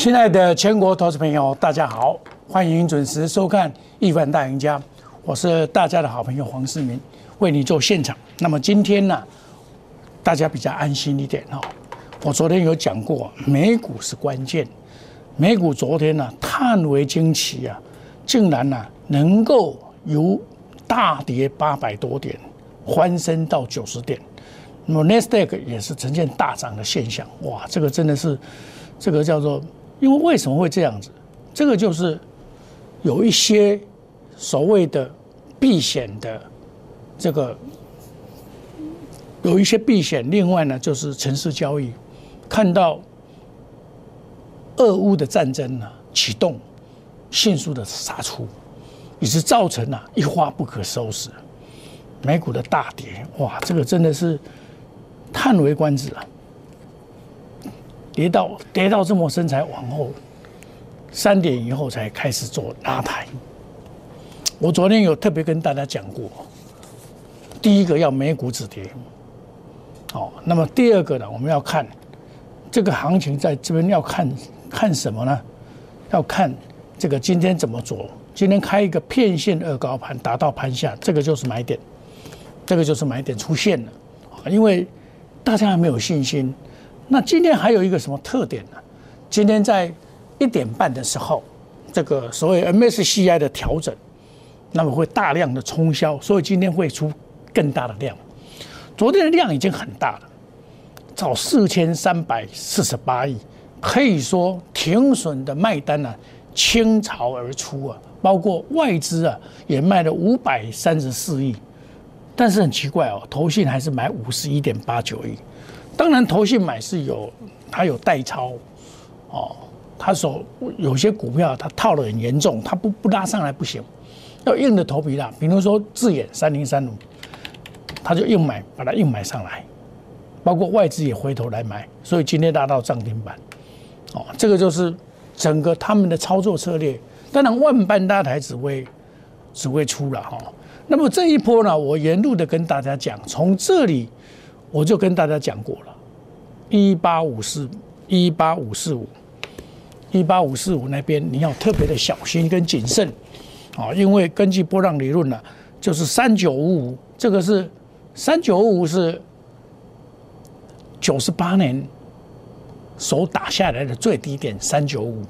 亲爱的全国投资朋友，大家好，欢迎准时收看《亿万大赢家》，我是大家的好朋友黄世明，为你做现场。那么今天呢，大家比较安心一点哈。我昨天有讲过，美股是关键，美股昨天呢，叹为惊奇啊，竟然呢能够由大跌八百多点，翻身到九十点。那么 Nasdaq 也是呈现大涨的现象，哇，这个真的是，这个叫做，因为为什么会这样子？这个就是有一些所谓的避险的这个有一些避险，另外呢就是城市交易，看到俄乌的战争呢启动，迅速的杀出，以致造成了一发不可收拾，美股的大跌，哇，这个真的是。叹为观止啊！跌到跌到这么深才往后三点以后才开始做拉抬。我昨天有特别跟大家讲过，第一个要美股止跌，哦，那么第二个呢，我们要看这个行情在这边要看看什么呢？要看这个今天怎么做。今天开一个片线二高盘，达到盘下，这个就是买点，这个就是买点出现了因为。大家还没有信心。那今天还有一个什么特点呢？今天在一点半的时候，这个所谓 MSCI 的调整，那么会大量的冲销，所以今天会出更大的量。昨天的量已经很大了，找四千三百四十八亿，可以说停损的卖单呢倾巢而出啊，包括外资啊也卖了五百三十四亿。但是很奇怪哦，投信还是买五十一点八九亿。当然，投信买是有，它有代抄，哦，它所有些股票它套的很严重，它不不拉上来不行，要硬的头皮拉。比如说智眼三零三五，他就硬买，把它硬买上来。包括外资也回头来买，所以今天拉到涨停板。哦，这个就是整个他们的操作策略。当然，万般大台只会只会出了哈。那么这一波呢，我沿路的跟大家讲，从这里我就跟大家讲过了，一八五四一八五四五一八五四五那边你要特别的小心跟谨慎啊，因为根据波浪理论呢，就是三九五五，这个是三九五五是九十八年手打下来的最低点，三九五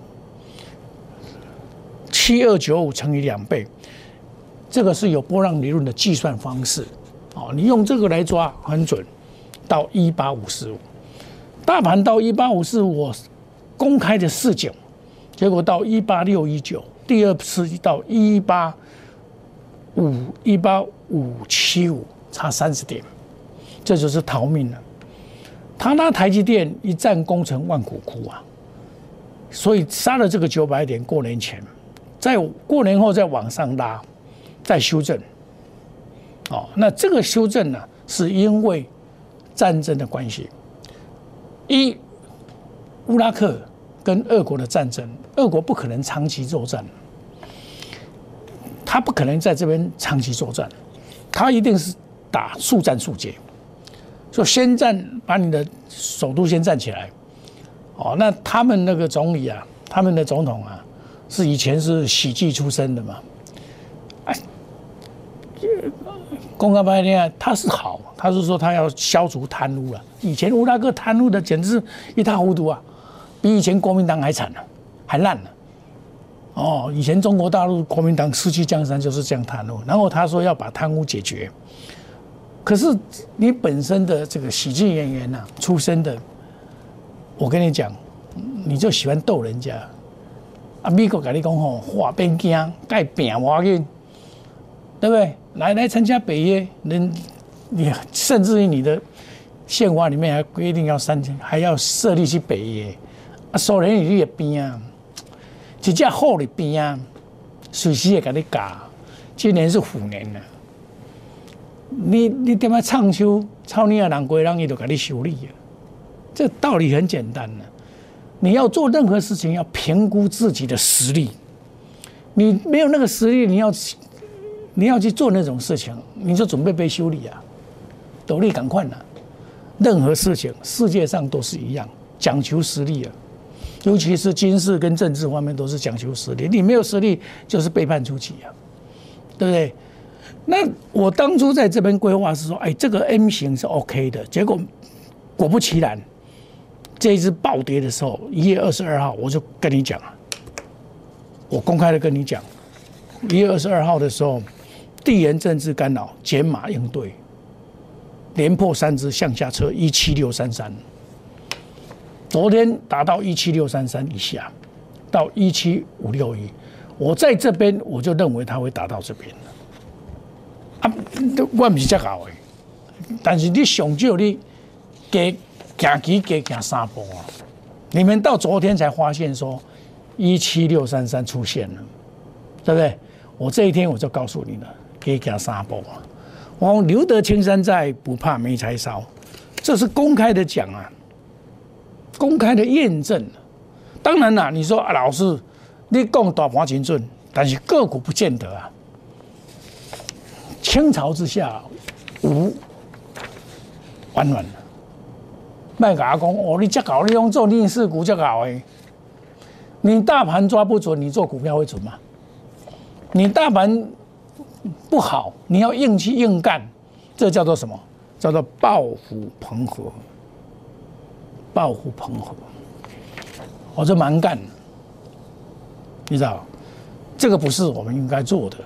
七二九五乘以两倍。这个是有波浪理论的计算方式，哦，你用这个来抓很准，到一八五四五，大盘到一八五四五，我公开的四九，结果到一八六一九，第二次到一八五一八五七五，差三十点，这就是逃命了。他拉台积电一战功成万骨枯啊，所以杀了这个九百点，过年前，在过年后再往上拉。再修正，哦，那这个修正呢，是因为战争的关系。一，乌拉克跟俄国的战争，俄国不可能长期作战，他不可能在这边长期作战，他一定是打速战速决，就先占把你的首都先站起来。哦，那他们那个总理啊，他们的总统啊，是以前是喜剧出身的嘛。公开拍片，他是好，他是说他要消除贪污了。以前乌拉克贪污的简直是一塌糊涂啊，比以前国民党还惨呢，还烂呢。哦，以前中国大陆国民党失去江山就是这样贪污，然后他说要把贪污解决。可是你本身的这个喜剧演员呐，出身的，我跟你讲，你就喜欢逗人家。啊，美国跟你讲吼，话变惊，该变我紧。对不对？来来参加北约，人你甚至于你的宪法里面还规定要三千，还要设立去北约。啊，苏联你也边啊，一只好的边啊，随时也给你搞。今年是虎年了，你你点么唱秋，操你啊人鬼人伊都给你修理啊，这道理很简单的，你要做任何事情要评估自己的实力，你没有那个实力，你要。你要去做那种事情，你就准备被修理啊！斗笠赶快了。任何事情世界上都是一样，讲求实力啊！尤其是军事跟政治方面都是讲求实力，你没有实力就是背叛出去啊，对不对？那我当初在这边规划是说，哎，这个 M 型是 OK 的，结果果不其然，这一只暴跌的时候，一月二十二号我就跟你讲啊，我公开的跟你讲，一月二十二号的时候，地缘政治干扰减码应对，连破三只向下车一七六三三。昨天达到一七六三三以下，到一七五六一，我在这边我就认为它会达到这边啊，我不是这搞的，但是你上少你给行期给行三波啊，你们到昨天才发现说一七六三三出现了，对不对？我这一天我就告诉你了，给行三波啊。我留得青山在，不怕没柴烧，这是公开的讲啊。公开的验证，当然啦，你说啊，老师，你讲大盘精准，但是个股不见得啊。清朝之下无完卵了，卖甲讲哦，你这搞你用做逆势股这搞诶，你大盘抓不准，你做股票会准吗？你大盘不好，你要硬气硬干，这叫做什么？叫做抱虎彭河。抱虎捧虎，我这蛮干，你知道，这个不是我们应该做的，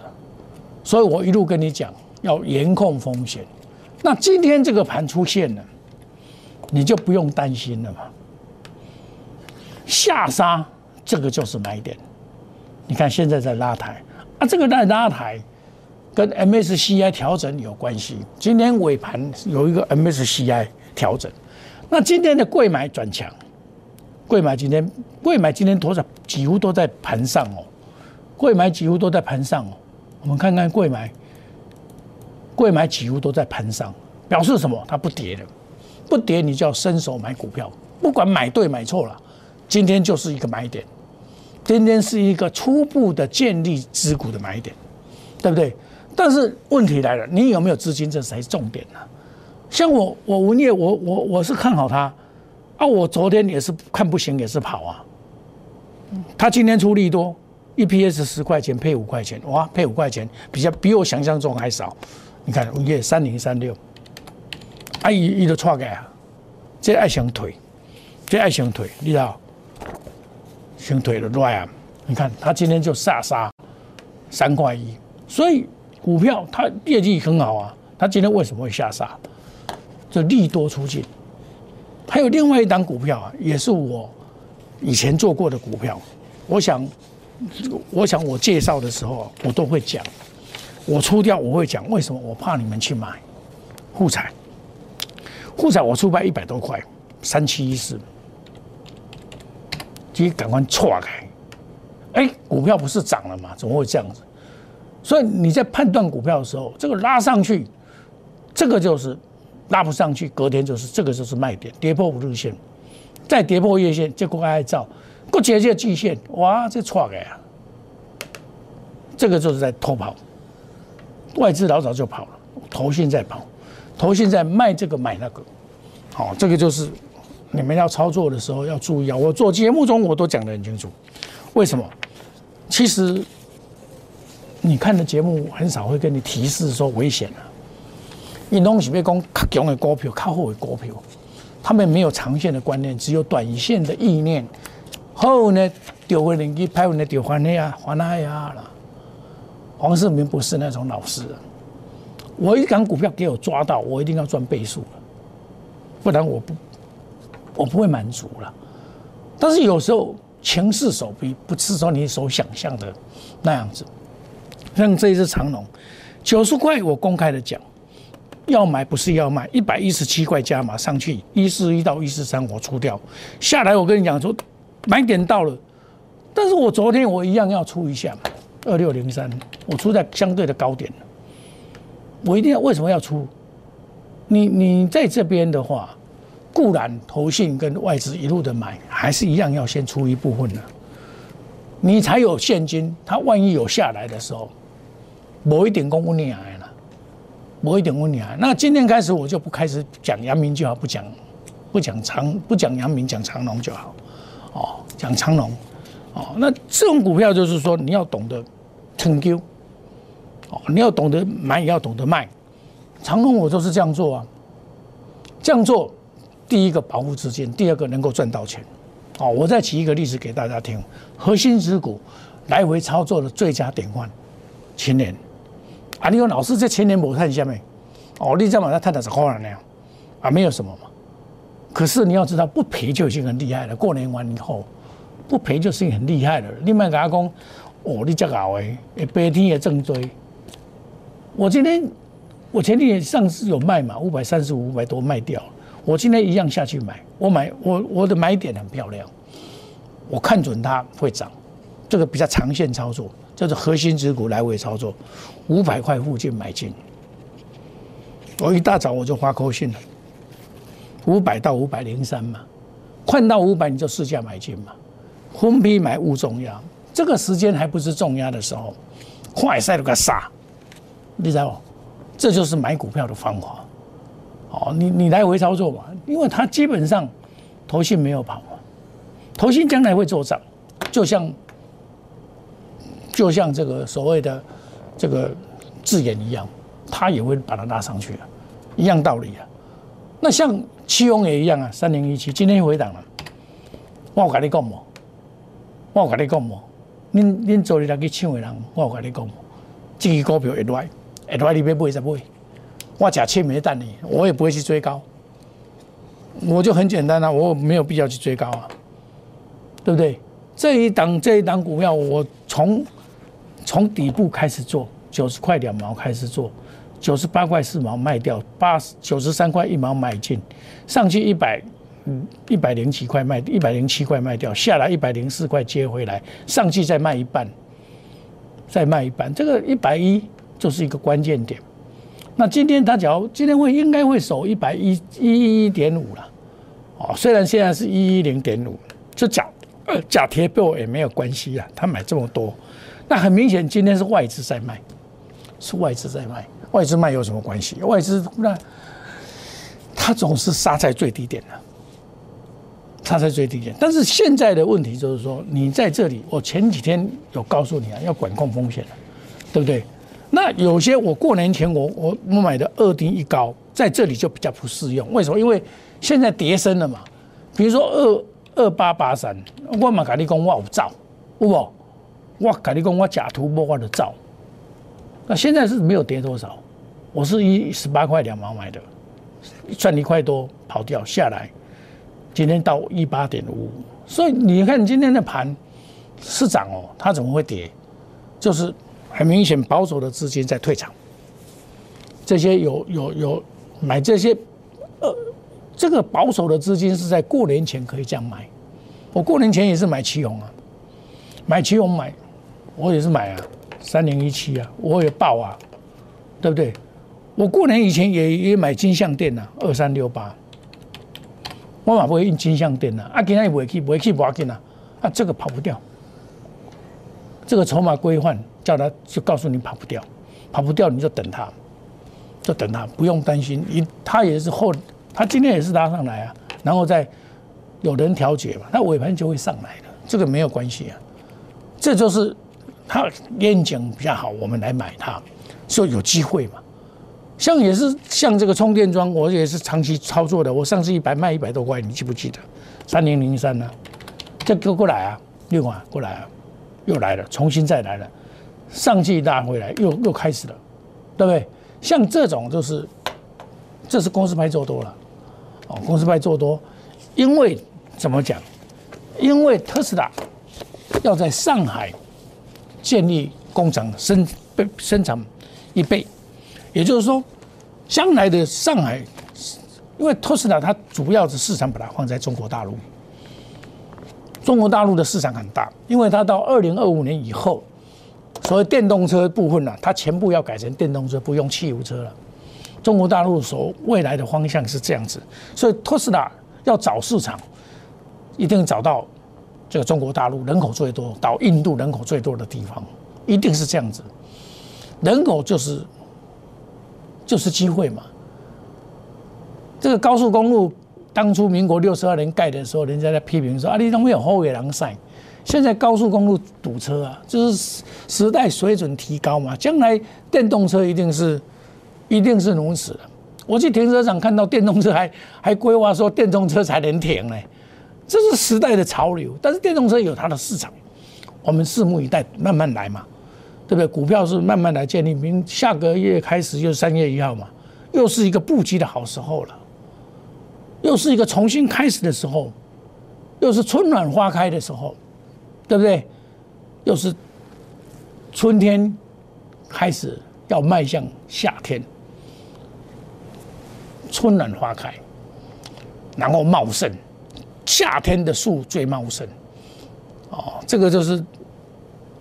所以我一路跟你讲要严控风险。那今天这个盘出现了，你就不用担心了嘛。下杀这个就是买点，你看现在在拉抬啊，这个在拉抬跟 MSCI 调整有关系。今天尾盘有一个 MSCI 调整。那今天的贵买转强，贵买今天贵买今天多少几乎都在盘上哦，贵买几乎都在盘上哦。我们看看贵买，贵买几乎都在盘上，表示什么？它不跌了，不跌你就要伸手买股票，不管买对买错了，今天就是一个买点，今天是一个初步的建立支股的买点，对不对？但是问题来了，你有没有资金？这才是重点呢。像我，我文业，我我我是看好它，啊，我昨天也是看不行，也是跑啊。他今天出力多，EPS 十块钱配五块钱，哇，配五块钱比较比我想象中还少。你看文业三零三六，啊，一一都错改啊，这爱想腿，这爱想腿，你知道？想腿的乱啊！你看他今天就杀杀三块一，所以股票它业绩很好啊，它今天为什么会下杀？就利多出尽，还有另外一档股票啊，也是我以前做过的股票。我想，我想我介绍的时候，我都会讲，我出掉我会讲为什么，我怕你们去买。护彩，护彩我出卖一百多块，三七一四，其实赶快错开。哎，股票不是涨了吗？怎么会这样子？所以你在判断股票的时候，这个拉上去，这个就是。拉不上去，隔天就是这个就是卖点，跌破五日线，再跌破月线，结果还照，过节这季线，哇，这错的呀！这个就是在偷跑，外资老早就跑了，头现在跑，头现在卖这个买那个，好，这个就是你们要操作的时候要注意啊！我做节目中我都讲得很清楚，为什么？其实你看的节目很少会跟你提示说危险啊。你拢是要讲较强的股票、较好的股票，他们没有长线的观念，只有短线的意念。后呢，丢回零机，拍完的丢还那呀，还那呀了。黄世明不是那种老实人，我一港股票给我抓到，我一定要赚倍数了不然我不我不会满足了。但是有时候情势所逼，不是说你所想象的那样子。像这一只长龙，九十块，我公开的讲。要买不是要卖，一百一十七块加码上去，一四一到一四三我出掉，下来我跟你讲说买点到了，但是我昨天我一样要出一下，二六零三，我出在相对的高点我一定要为什么要出？你你在这边的话，固然投信跟外资一路的买，还是一样要先出一部分的，你才有现金，它万一有下来的时候，某一点公布你啊。我一点问你啊，那今天开始我就不开始讲阳明就好，不讲不讲长不讲阳明，讲长隆就好。哦，讲长龙，哦，那这种股票就是说你要懂得成丢，哦，你要懂得买也要懂得卖，长龙我都是这样做啊，这样做，第一个保护资金，第二个能够赚到钱，哦，我再举一个例子给大家听，核心之股来回操作的最佳典范，青年，啊，你说老师这千年没看下面，哦，你再把它探到十块那样，啊，没有什么嘛。可是你要知道，不赔就已经很厉害了。过年完以后，不赔就是很厉害了。另外，跟他讲，哦，你这个哎，白天也正追。我今天，我前天上次有卖嘛，五百三十五、五百多卖掉。我今天一样下去买，我买我我的买点很漂亮，我看准它会涨，这个比较长线操作，叫做核心持股来回操作，五百块附近买进。我一大早我就发扣信了。五百到五百零三嘛，换到五百你就试价买进嘛，分批买勿重压，这个时间还不是重压的时候，快赛了个杀，你知道不？这就是买股票的方法。哦，你你来回操作嘛，因为它基本上投信没有跑嘛，投信将来会做涨，就像就像这个所谓的这个字眼一样，它也会把它拉上去啊，一样道理啊。那像。七翁也一样啊，三零一七今天回档了。我有跟你讲么？我有跟你讲么？恁恁做你来去抢的人，我有跟你讲么？这个股票会来，会来你别买再买。我假切没蛋你，我也不会去追高。我就很简单啊，我没有必要去追高啊，对不对？这一档这一档股票，我从从底部开始做，九十块两毛开始做。九十八块四毛卖掉，八十九十三块一毛买进，上去一百，嗯，一百零七块卖，一百零七块卖掉，下来一百零四块接回来，上去再卖一半，再卖一半，这个一百一就是一个关键点。那今天他只要今天会应该会守一百一一一点五了，哦，虽然现在是一一零点五，就假呃假贴标也没有关系啊，他买这么多，那很明显今天是外资在卖，是外资在卖。外资卖有什么关系？外资那他总是杀在最低点的，杀在最低点。但是现在的问题就是说，你在这里，我前几天有告诉你啊，要管控风险对不对？那有些我过年前我我我买的二丁一高，在这里就比较不适用。为什么？因为现在跌升了嘛。比如说二二八八三，我嘛跟你讲我有造，有不？我跟你讲我假突破我的造。那现在是没有跌多少。我是一十八块两毛买的，赚一块多跑掉下来，今天到一八点五，所以你看今天的盘是涨哦，它怎么会跌？就是很明显保守的资金在退场，这些有有有买这些，呃，这个保守的资金是在过年前可以这样买，我过年前也是买旗红啊，买旗红买，我也是买啊，三零一七啊，我也报啊，对不对？我过年以前也也买金项店呐，二三六八，我嘛不会印金项店呐，啊，今天也不会去，不会去，不要紧呐，啊，这个跑不掉，这个筹码规范叫他就告诉你跑不掉，跑不掉你就等他，就等他，不用担心，一他也是后，他今天也是拉上来啊，然后再有人调节嘛，那尾盘就会上来的，这个没有关系啊，这就是它愿景比较好，我们来买它，说有机会嘛。像也是像这个充电桩，我也是长期操作的。我上次一百卖一百多块，你记不记得？三零零三呢？这哥过来啊，六万过来啊，又来了，重新再来了，上去拉回来，又又开始了，对不对？像这种就是，这是公司派做多了，哦，公司派做多，因为怎么讲？因为特斯拉要在上海建立工厂生生产一倍。也就是说，将来的上海，因为特斯拉它主要的市场把它放在中国大陆，中国大陆的市场很大，因为它到二零二五年以后，所谓电动车部分呢，它全部要改成电动车，不用汽油车了。中国大陆所未来的方向是这样子，所以特斯拉要找市场，一定找到这个中国大陆人口最多，到印度人口最多的地方，一定是这样子，人口就是。就是机会嘛。这个高速公路当初民国六十二年盖的时候，人家在批评说啊，你都没有后尾狼塞。现在高速公路堵车啊，就是时代水准提高嘛，将来电动车一定是一定是如此。我去停车场看到电动车，还还规划说电动车才能停呢，这是时代的潮流。但是电动车有它的市场，我们拭目以待，慢慢来嘛，对不对？股票是慢慢来建立，明下个月开始就是三月一号嘛，又是一个布局的好时候了，又是一个重新开始的时候，又是春暖花开的时候。对不对？又是春天开始要迈向夏天，春暖花开，然后茂盛，夏天的树最茂盛。哦，这个就是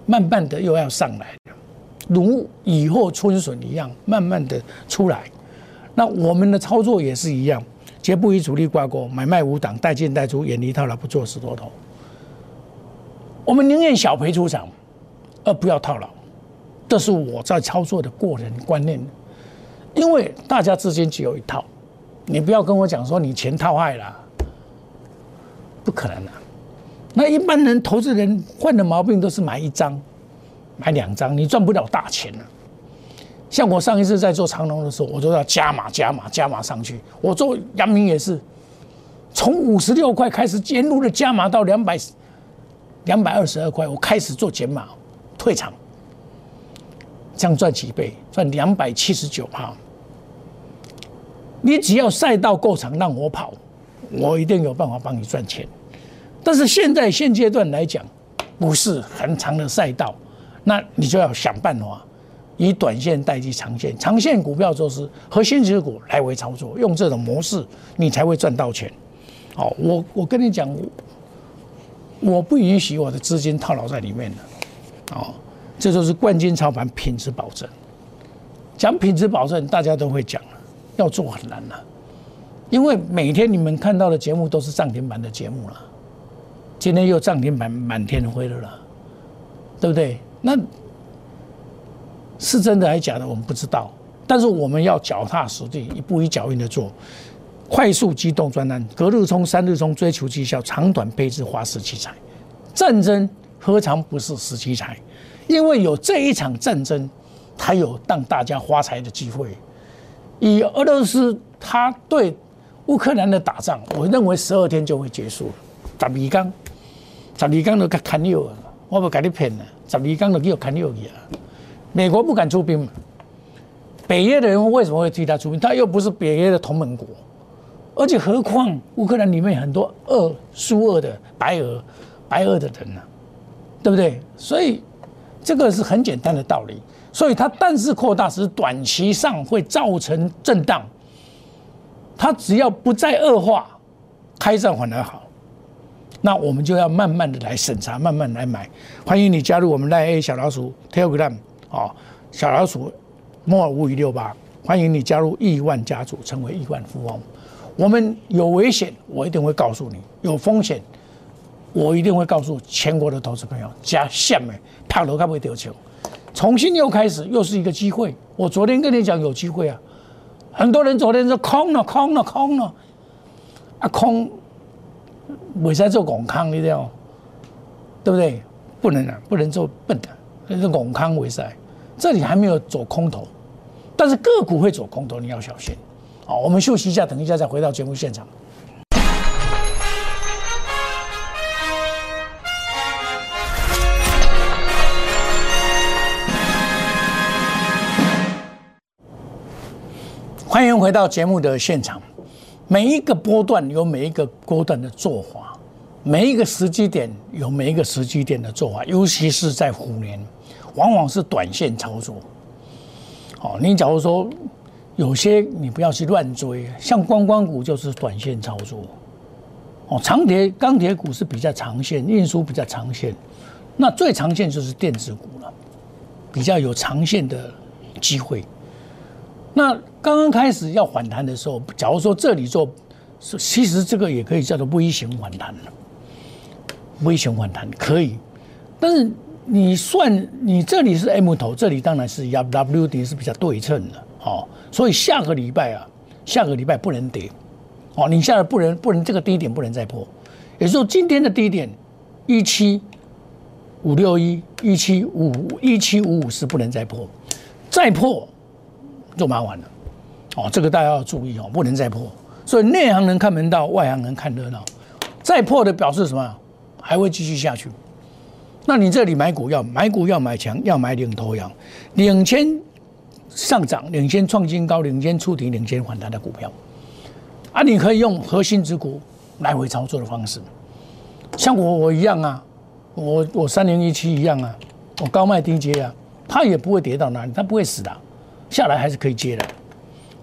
慢慢的又要上来了，如雨后春笋一样，慢慢的出来。那我们的操作也是一样，绝不与主力挂钩，买卖无挡，带进带出，远离套牢，不做死多头。我们宁愿小赔出场，而不要套牢，这是我在操作的过人观念。因为大家之间只有一套，你不要跟我讲说你钱套坏了，不可能的。那一般人投资人患的毛病都是买一张、买两张，你赚不了大钱了。像我上一次在做长龙的时候，我都要加码、加码、加码上去。我做阳明也是，从五十六块开始，一路的加码到两百。两百二十二块，我开始做减码，退场，这样赚几倍？赚两百七十九哈。你只要赛道够长，让我跑，我一定有办法帮你赚钱。但是现在现阶段来讲，不是很长的赛道，那你就要想办法以短线代替长线，长线股票就是核心持股来回操作，用这种模式，你才会赚到钱。哦，我我跟你讲。我不允许我的资金套牢在里面的，哦，这就是冠军操盘品质保证。讲品质保证，大家都会讲了要做很难了，因为每天你们看到的节目都是涨停板的节目了，今天又涨停板满天飞了了，对不对？那是真的还是假的，我们不知道，但是我们要脚踏实地，一步一脚印的做。快速机动专栏，隔日冲、三日冲，追求绩效，长短配置花式器材。战争何尝不是十七财？因为有这一场战争，才有让大家发财的机会。以俄罗斯他对乌克兰的打仗，我认为十二天就会结束了。十二缸，十二缸都砍六了，我不给你骗了。十二缸都给我砍六去啊！美国不敢出兵？北约的人为什么会替他出兵？他又不是北约的同盟国。而且何况乌克兰里面很多俄苏俄的白俄白俄的人呢，对不对？所以这个是很简单的道理。所以它但是扩大是短期上会造成震荡，它只要不再恶化，开战反而好。那我们就要慢慢的来审查，慢慢来买。欢迎你加入我们赖 A 小老鼠 Telegram 哦，小老鼠莫五五六八，欢迎你加入亿万家族，成为亿万富翁。我们有危险，我一定会告诉你；有风险，我一定会告诉全国的投资朋友。加下面跳楼该不会丢球？重新又开始，又是一个机会。我昨天跟你讲有机会啊，很多人昨天说空了，空了，空了，啊空，未使做拱康，你知道？对不对？不能啊，不能做笨的，那是拱康为使。这里还没有走空头，但是个股会走空头，你要小心。好，我们休息一下，等一下再回到节目现场。欢迎回到节目的现场。每一个波段有每一个波段的做法，每一个时机点有每一个时机点的做法，尤其是在虎年，往往是短线操作。好，你假如说。有些你不要去乱追，像观光股就是短线操作，哦，长铁、钢铁股是比较长线，运输比较长线，那最长线就是电子股了，比较有长线的机会。那刚刚开始要反弹的时候，假如说这里做，其实这个也可以叫做微型反弹了，微型反弹可以，但是你算你这里是 M 头，这里当然是压 W D 是比较对称的，好。所以下个礼拜啊，下个礼拜不能跌，哦，你下来不能不能这个低点不能再破，也就是说今天的低点一七五六一一七五一七五五是不能再破，再破就麻烦了。哦，这个大家要注意哦，不能再破。所以内行人看门道，外行人看热闹。再破的表示什么？还会继续下去。那你这里买股要买股要买强，要买领头羊，领先上涨、领先创新高、领先触底、领先反弹的股票。啊，你可以用核心之股来回操作的方式。像我我一样啊，我我三零一七一样啊，我高卖低接啊，它也不会跌到哪里，它不会死的，下来还是可以接的。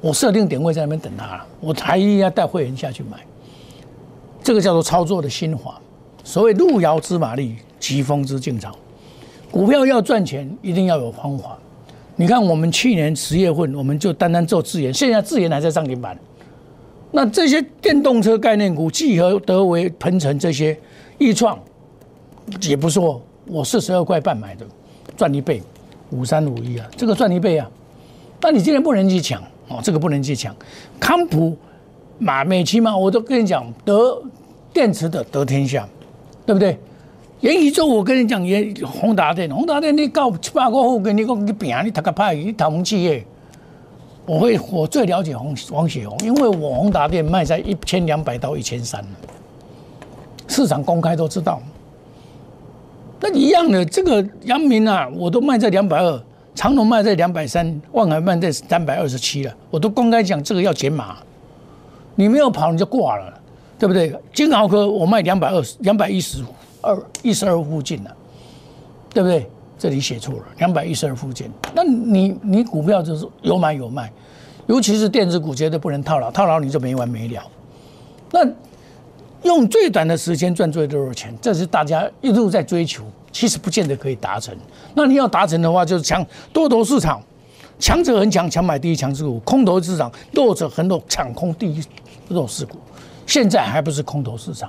我设定点位在那边等它，我还要带会员下去买。这个叫做操作的心法。所谓路遥知马力，疾风知劲草。股票要赚钱，一定要有方法。你看，我们去年十月份，我们就单单做自研，现在自研还在涨停板。那这些电动车概念股，聚合、德维、鹏程这些，易创也不错。我四十二块半买的，赚一倍，五三五一啊，这个赚一倍啊。但你今天不能去抢。哦，这个不能去抢。康普、马美奇嘛，我都跟你讲，得电池的得天下，对不对？元宇宙，我跟你讲，也宏达电，宏达电你搞七八个户，跟你讲你拼，你读个派，你投红企业。我会，我最了解红王雪红，因为我宏达电卖在一千两百到一千三市场公开都知道。那一样的，这个阳明啊，我都卖在两百二。长隆卖在两百三，万海卖在三百二十七了，我都公开讲这个要减码，你没有跑你就挂了，对不对？金豪科我卖两百二十两百一十二一十二附近了，对不对？这里写错了，两百一十二附近。那你你股票就是有买有卖，尤其是电子股绝对不能套牢，套牢你就没完没了。那用最短的时间赚最多的钱，这是大家一路在追求。其实不见得可以达成。那你要达成的话，就是强多头市场，强者恒强，强买第一强势股；空头市场，弱者恒弱，抢空第一弱势股。现在还不是空头市场，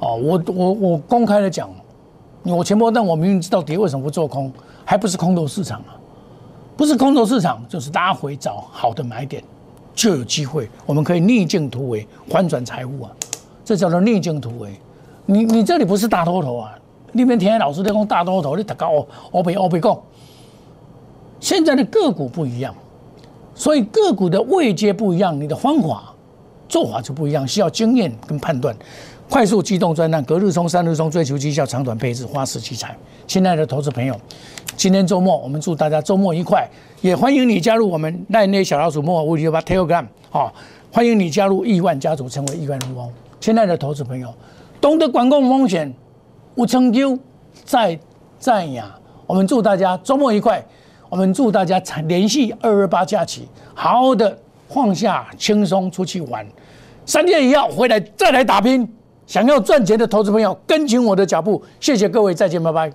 哦，我我我公开的讲，我前波但我明明知道跌，为什么不做空？还不是空头市场啊？不是空头市场，就是拉回找好的买点，就有机会，我们可以逆境突围，翻转财务啊！这叫做逆境突围。你你这里不是大多头啊？那边天老师在讲大多头，你大家哦哦别哦别讲。现在的个股不一样，所以个股的位阶不一样，你的方法做法就不一样，需要经验跟判断。快速机动专栏，隔日冲、三日冲，追求绩效，长短配置，花式器材。亲爱的投资朋友，今天周末，我们祝大家周末愉快，也欢迎你加入我们赖内小老鼠莫尔五九八 Telegram 好，欢迎你加入亿万家族，成为亿万富翁。亲爱的投资朋友，懂得管控风险。无成就在在呀！我们祝大家周末愉快。我们祝大家连续二二八假期，好好的放下轻松出去玩。三天以后回来再来打拼。想要赚钱的投资朋友，跟紧我的脚步。谢谢各位，再见，拜拜。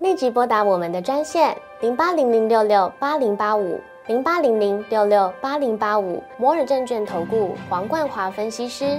立即拨打我们的专线零八零零六六八零八五零八零零六六八零八五摩尔证券投顾黄冠华分析师。